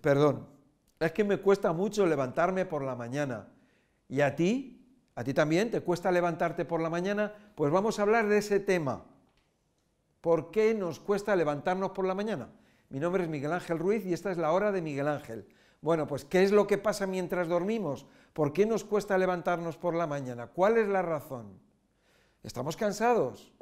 Perdón, es que me cuesta mucho levantarme por la mañana. ¿Y a ti? ¿A ti también te cuesta levantarte por la mañana? Pues vamos a hablar de ese tema. ¿Por qué nos cuesta levantarnos por la mañana? Mi nombre es Miguel Ángel Ruiz y esta es la hora de Miguel Ángel. Bueno, pues ¿qué es lo que pasa mientras dormimos? ¿Por qué nos cuesta levantarnos por la mañana? ¿Cuál es la razón? ¿Estamos cansados?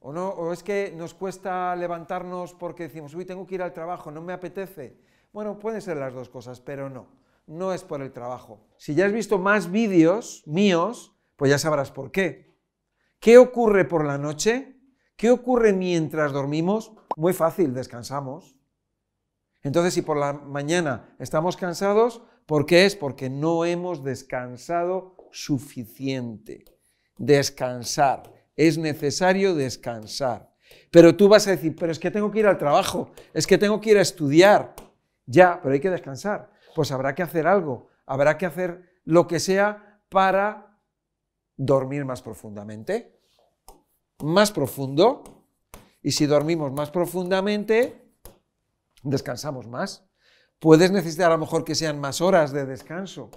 ¿O, no, ¿O es que nos cuesta levantarnos porque decimos, uy, tengo que ir al trabajo, no me apetece? Bueno, pueden ser las dos cosas, pero no, no es por el trabajo. Si ya has visto más vídeos míos, pues ya sabrás por qué. ¿Qué ocurre por la noche? ¿Qué ocurre mientras dormimos? Muy fácil, descansamos. Entonces, si por la mañana estamos cansados, ¿por qué es? Porque no hemos descansado suficiente. Descansar. Es necesario descansar. Pero tú vas a decir, pero es que tengo que ir al trabajo, es que tengo que ir a estudiar. Ya, pero hay que descansar. Pues habrá que hacer algo, habrá que hacer lo que sea para dormir más profundamente. Más profundo. Y si dormimos más profundamente, descansamos más. Puedes necesitar a lo mejor que sean más horas de descanso.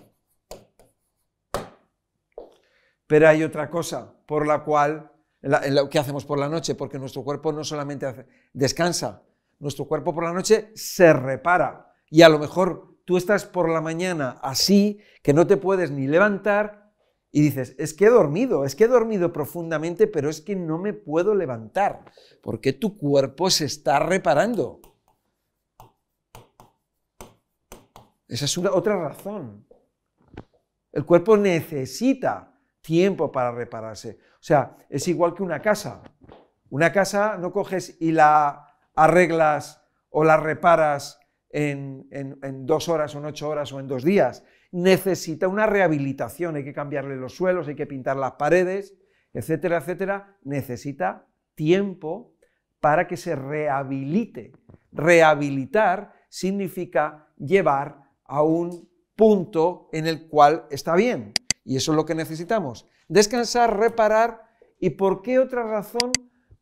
Pero hay otra cosa por la cual, lo que hacemos por la noche, porque nuestro cuerpo no solamente descansa, nuestro cuerpo por la noche se repara. Y a lo mejor tú estás por la mañana así, que no te puedes ni levantar, y dices, es que he dormido, es que he dormido profundamente, pero es que no me puedo levantar, porque tu cuerpo se está reparando. Esa es otra razón. El cuerpo necesita tiempo para repararse. O sea, es igual que una casa. Una casa no coges y la arreglas o la reparas en, dos horas o en ocho horas o en dos días. Necesita una rehabilitación, hay que cambiarle los suelos, hay que pintar las paredes, etcétera, etcétera. Necesita tiempo para que se rehabilite. Rehabilitar significa llevar a un punto en el cual está bien. Y eso es lo que necesitamos. Descansar, reparar. ¿Y por qué otra razón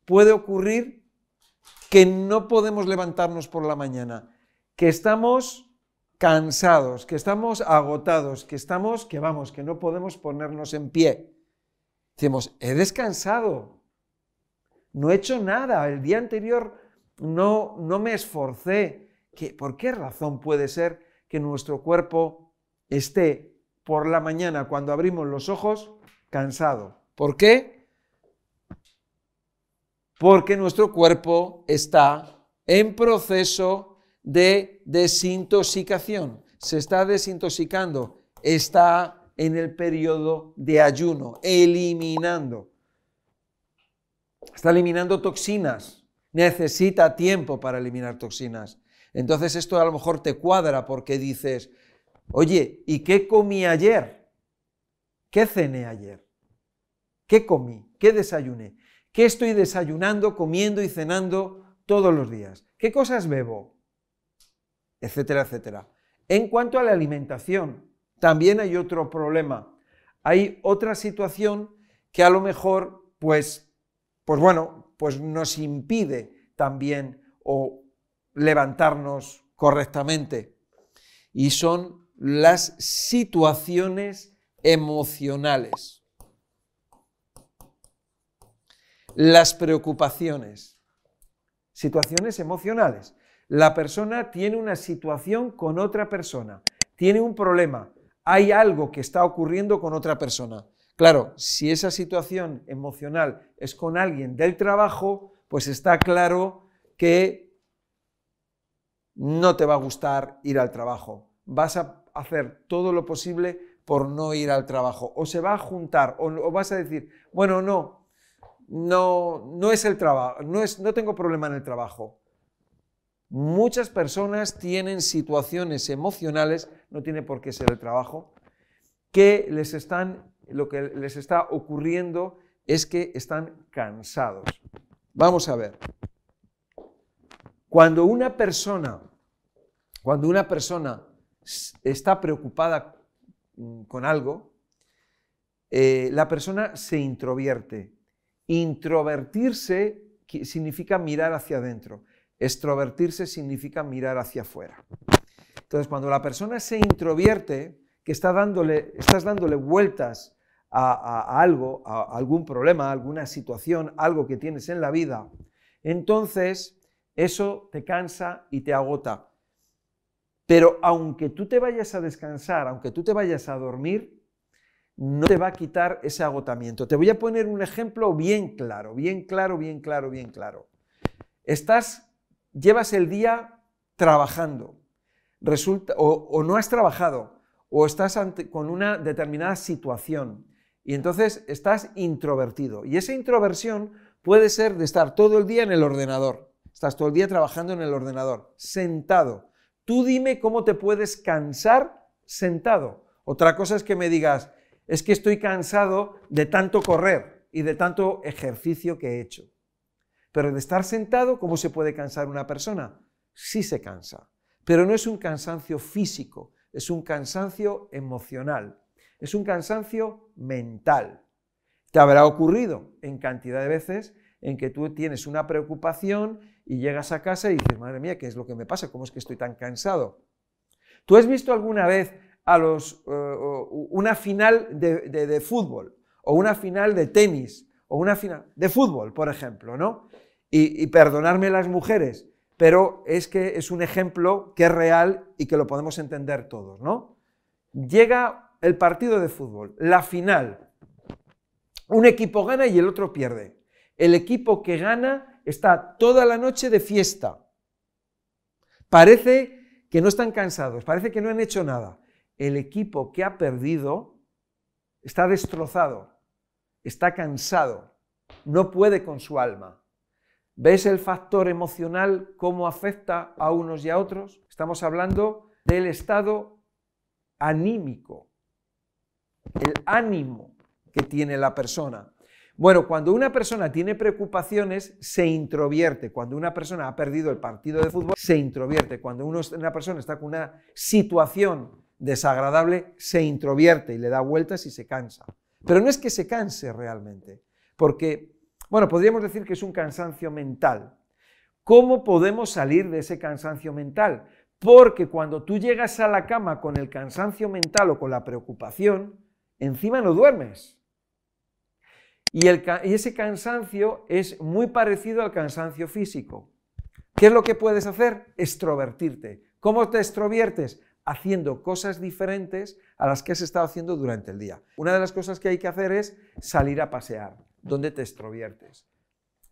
puede ocurrir que no podemos levantarnos por la mañana, que estamos cansados, que estamos agotados, que estamos, que vamos, que no podemos ponernos en pie. Decimos, he descansado, no he hecho nada, el día anterior no, no me esforcé. ¿Qué, ¿Por qué razón puede ser que nuestro cuerpo esté por la mañana cuando abrimos los ojos cansado? ¿Por qué? Porque nuestro cuerpo está en proceso de desintoxicación. Se está desintoxicando, está en el periodo de ayuno, eliminando. Está eliminando toxinas. Necesita tiempo para eliminar toxinas. Entonces esto a lo mejor te cuadra porque dices, oye, ¿y qué comí ayer? ¿Qué cené ayer? ¿Qué comí? ¿Qué desayuné? ¿Qué estoy desayunando, comiendo y cenando todos los días? ¿Qué cosas bebo? Etcétera, etcétera. En cuanto a la alimentación, también hay otro problema. Hay otra situación que a lo mejor, pues, pues bueno, pues nos impide también o levantarnos correctamente. Y son las situaciones emocionales. Las preocupaciones, situaciones emocionales. La persona tiene una situación con otra persona, tiene un problema, hay algo que está ocurriendo con otra persona. Claro, si esa situación emocional es con alguien del trabajo, pues está claro que no te va a gustar ir al trabajo. Vas a hacer todo lo posible por no ir al trabajo. O se va a juntar, o, vas a decir, bueno, no, no, no es el trabajo, no, no tengo problema en el trabajo. Muchas personas tienen situaciones emocionales, no tiene por qué ser el trabajo, que les están, lo que les está ocurriendo es que están cansados. Vamos a ver. Cuando una persona, cuando una persona está preocupada mm, con algo, eh, la persona se introvierte, Introvertirse significa mirar hacia adentro. Extrovertirse significa mirar hacia afuera. Entonces, cuando la persona se introvierte, que está dándole, estás dándole vueltas a, algo, a algún problema, a alguna situación, algo que tienes en la vida, entonces eso te cansa y te agota. Pero aunque tú te vayas a descansar, aunque tú te vayas a dormir, no te va a quitar ese agotamiento. Te voy a poner un ejemplo bien claro, bien claro, bien claro, bien claro. Estás, llevas el día trabajando, resulta, o, no has trabajado, o estás con una determinada situación, y entonces estás introvertido. Y esa introversión puede ser de estar todo el día en el ordenador. Estás todo el día trabajando en el ordenador, sentado. Tú dime cómo te puedes cansar sentado. Otra cosa es que me digas, es que estoy cansado de tanto correr y de tanto ejercicio que he hecho. Pero de estar sentado, ¿cómo se puede cansar una persona? Sí se cansa. Pero no es un cansancio físico, es un cansancio emocional, es un cansancio mental. Te habrá ocurrido en cantidad de veces en que tú tienes una preocupación y llegas a casa y dices, madre mía, ¿qué es lo que me pasa? ¿Cómo es que estoy tan cansado? ¿Tú has visto alguna vez a los, eh, una final de, fútbol o una final de tenis o una final de fútbol, por ejemplo, ¿no? Y, y perdonarme las mujeres, pero es que es un ejemplo que es real y que lo podemos entender todos, ¿no? Llega el partido de fútbol, la final, un equipo gana y el otro pierde. El equipo que gana está toda la noche de fiesta. Parece que no están cansados, parece que no han hecho nada. El equipo que ha perdido está destrozado, está cansado, no puede con su alma. ¿Ves el factor emocional cómo afecta a unos y a otros? Estamos hablando del estado anímico, el ánimo que tiene la persona. Bueno, cuando una persona tiene preocupaciones, se introvierte. Cuando una persona ha perdido el partido de fútbol, se introvierte. Cuando una persona está con una situación desagradable, se introvierte y le da vueltas y se cansa. Pero no es que se canse realmente, porque, bueno, podríamos decir que es un cansancio mental. ¿Cómo podemos salir de ese cansancio mental? Porque cuando tú llegas a la cama con el cansancio mental o con la preocupación, encima no duermes. Y, ese cansancio es muy parecido al cansancio físico. ¿Qué es lo que puedes hacer? Extrovertirte. ¿Cómo te extroviertes? Haciendo cosas diferentes a las que has estado haciendo durante el día. Una de las cosas que hay que hacer es salir a pasear, donde te extroviertes.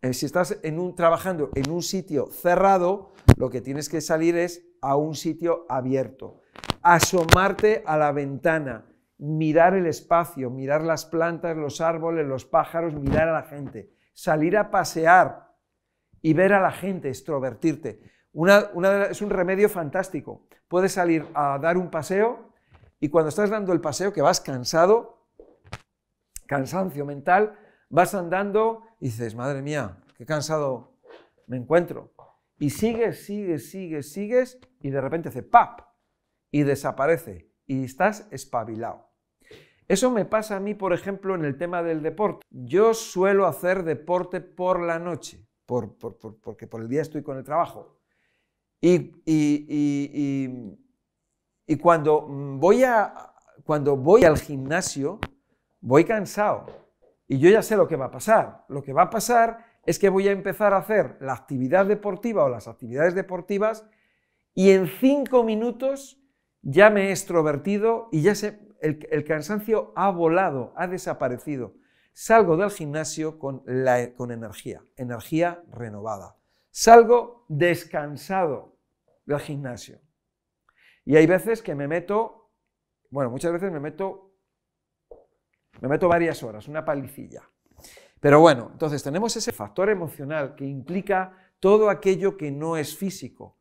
Eh, si estás trabajando en un sitio cerrado, lo que tienes que salir es a un sitio abierto. Asomarte a la ventana, mirar el espacio, mirar las plantas, los árboles, los pájaros, mirar a la gente, salir a pasear y ver a la gente, extrovertirte. Es un remedio fantástico. Puedes salir a dar un paseo y cuando estás dando el paseo, que vas cansado, cansancio mental, vas andando y dices, madre mía, qué cansado me encuentro. Y sigues, sigues, sigues, sigues y de repente hace ¡pap! y desaparece y estás espabilado. Eso me pasa a mí, por ejemplo, en el tema del deporte. Yo suelo hacer deporte por la noche, porque por el día estoy con el trabajo. Y, cuando, voy al gimnasio, voy cansado. Y yo ya sé lo que va a pasar. Lo que va a pasar es que voy a empezar a hacer la actividad deportiva o las actividades deportivas y en cinco minutos ya me he extrovertido y ya sé, el, cansancio ha volado, ha desaparecido. Salgo del gimnasio con, con energía, energía renovada. Salgo descansado del gimnasio. Y hay veces que me meto, bueno, muchas veces me meto, me meto varias horas, una palicilla. Pero bueno, entonces tenemos ese factor emocional que implica todo aquello que no es físico,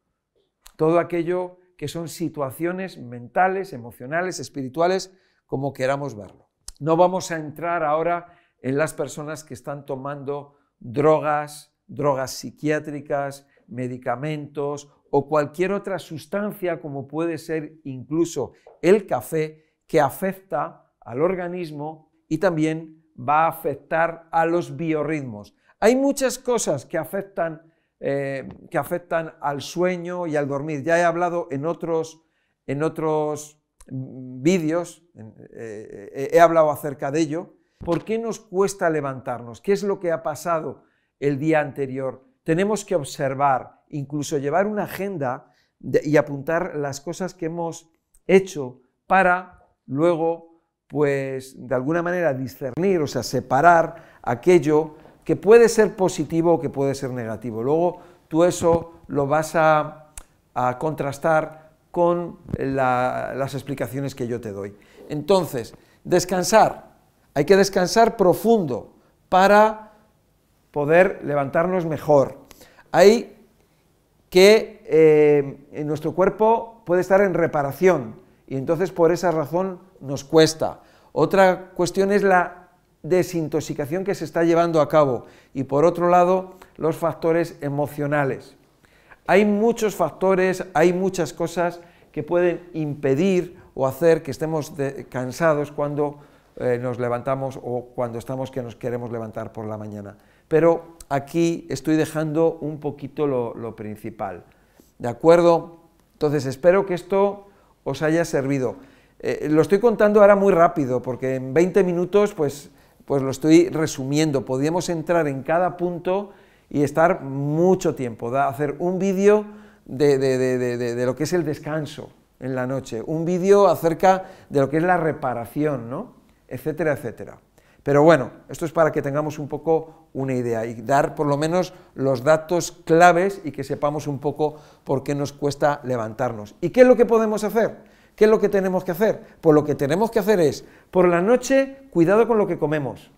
todo aquello que son situaciones mentales, emocionales, espirituales, como queramos verlo. No vamos a entrar ahora en las personas que están tomando drogas, drogas psiquiátricas, medicamentos o cualquier otra sustancia como puede ser incluso el café que afecta al organismo y también va a afectar a los biorritmos. Hay muchas cosas que afectan eh, que afectan al sueño y al dormir. Ya he hablado en otros, en otros vídeos, eh, he hablado acerca de ello, ¿por qué nos cuesta levantarnos? ¿Qué es lo que ha pasado el día anterior? Tenemos que observar, incluso llevar una agenda y apuntar las cosas que hemos hecho para luego, pues, de alguna manera discernir, o sea, separar aquello que puede ser positivo o que puede ser negativo. Luego tú eso lo vas a, contrastar con las explicaciones que yo te doy. Entonces, descansar. Hay que descansar profundo para poder levantarnos mejor. Hay que eh, en nuestro cuerpo puede estar en reparación y entonces por esa razón nos cuesta. Otra cuestión es la desintoxicación que se está llevando a cabo y por otro lado los factores emocionales. Hay muchos factores, hay muchas cosas que pueden impedir o hacer que estemos cansados cuando eh, nos levantamos o cuando estamos que nos queremos levantar por la mañana. Pero aquí estoy dejando un poquito lo, principal. ¿De acuerdo? Entonces espero que esto os haya servido. Eh, lo estoy contando ahora muy rápido, porque en 20 minutos pues pues lo estoy resumiendo. Podríamos entrar en cada punto y estar mucho tiempo, hacer un vídeo de, lo que es el descanso en la noche, un vídeo acerca de lo que es la reparación, ¿no? etcétera, etcétera. Pero bueno, esto es para que tengamos un poco una idea y dar por lo menos los datos claves y que sepamos un poco por qué nos cuesta levantarnos. ¿Y qué es lo que podemos hacer? ¿Qué es lo que tenemos que hacer? Pues lo que tenemos que hacer es, por la noche, cuidado con lo que comemos.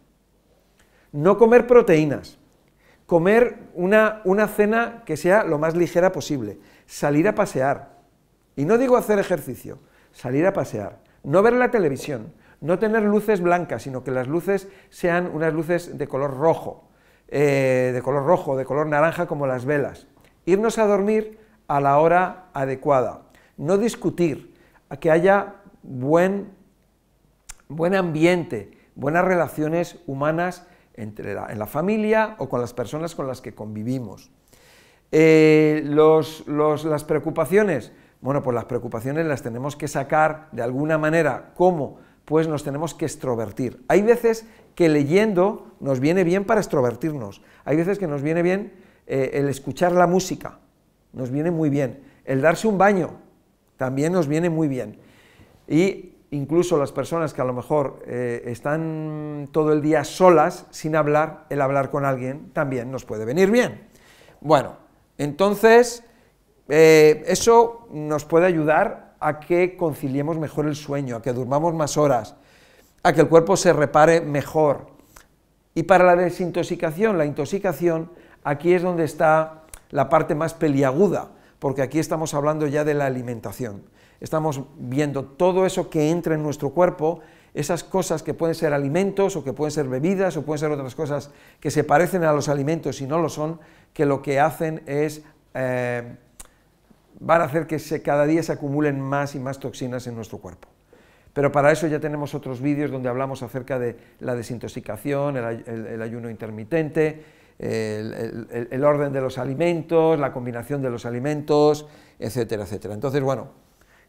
No comer proteínas. Comer una, una cena que sea lo más ligera posible. Salir a pasear. Y no digo hacer ejercicio, salir a pasear. No ver la televisión. No tener luces blancas, sino que las luces sean unas luces de color rojo, eh, de color rojo, de color naranja como las velas. Irnos a dormir a la hora adecuada. No discutir, que haya buen, buen ambiente, buenas relaciones humanas entre en la familia o con las personas con las que convivimos. Eh, las preocupaciones, bueno, pues las preocupaciones las tenemos que sacar de alguna manera. ¿Cómo? Pues nos tenemos que extrovertir. Hay veces que leyendo nos viene bien para extrovertirnos. Hay veces que nos viene bien eh, el escuchar la música, nos viene muy bien. El darse un baño, también nos viene muy bien. Y incluso las personas que a lo mejor eh, están todo el día solas, sin hablar, el hablar con alguien también nos puede venir bien. Bueno, entonces eh, eso nos puede ayudar a que conciliemos mejor el sueño, a que durmamos más horas, a que el cuerpo se repare mejor. Y para la desintoxicación, la intoxicación, aquí es donde está la parte más peliaguda, porque aquí estamos hablando ya de la alimentación. Estamos viendo todo eso que entra en nuestro cuerpo, esas cosas que pueden ser alimentos o que pueden ser bebidas o pueden ser otras cosas que se parecen a los alimentos y no lo son, que lo que hacen es, eh, van a hacer que cada día se acumulen más y más toxinas en nuestro cuerpo. Pero para eso ya tenemos otros vídeos donde hablamos acerca de la desintoxicación, el ayuno intermitente, el, orden de los alimentos, la combinación de los alimentos, etcétera, etcétera. Entonces, bueno,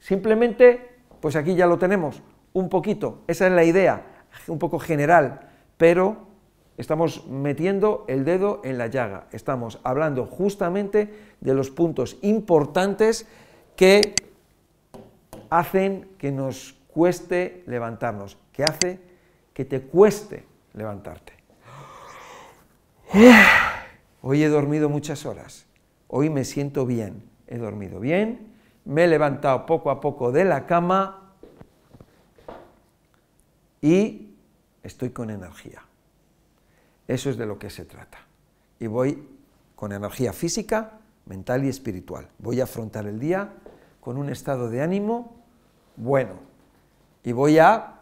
simplemente, pues aquí ya lo tenemos, un poquito, esa es la idea, un poco general, pero estamos metiendo el dedo en la llaga, estamos hablando justamente de los puntos importantes que hacen que nos cueste levantarnos, que hace que te cueste levantarte. Hoy he dormido muchas horas, hoy me siento bien, he dormido bien, me he levantado poco a poco de la cama y estoy con energía. Eso es de lo que se trata. Y voy con energía física, mental y espiritual. Voy a afrontar el día con un estado de ánimo bueno. Y voy a,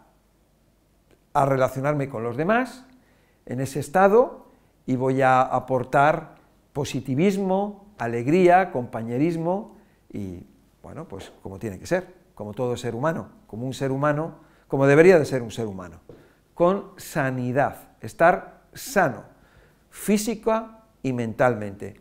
a relacionarme con los demás en ese estado y voy a aportar positivismo, alegría, compañerismo y, bueno, pues como tiene que ser, como todo ser humano, como un ser humano, como debería de ser un ser humano, con sanidad, estar sano, física y mentalmente.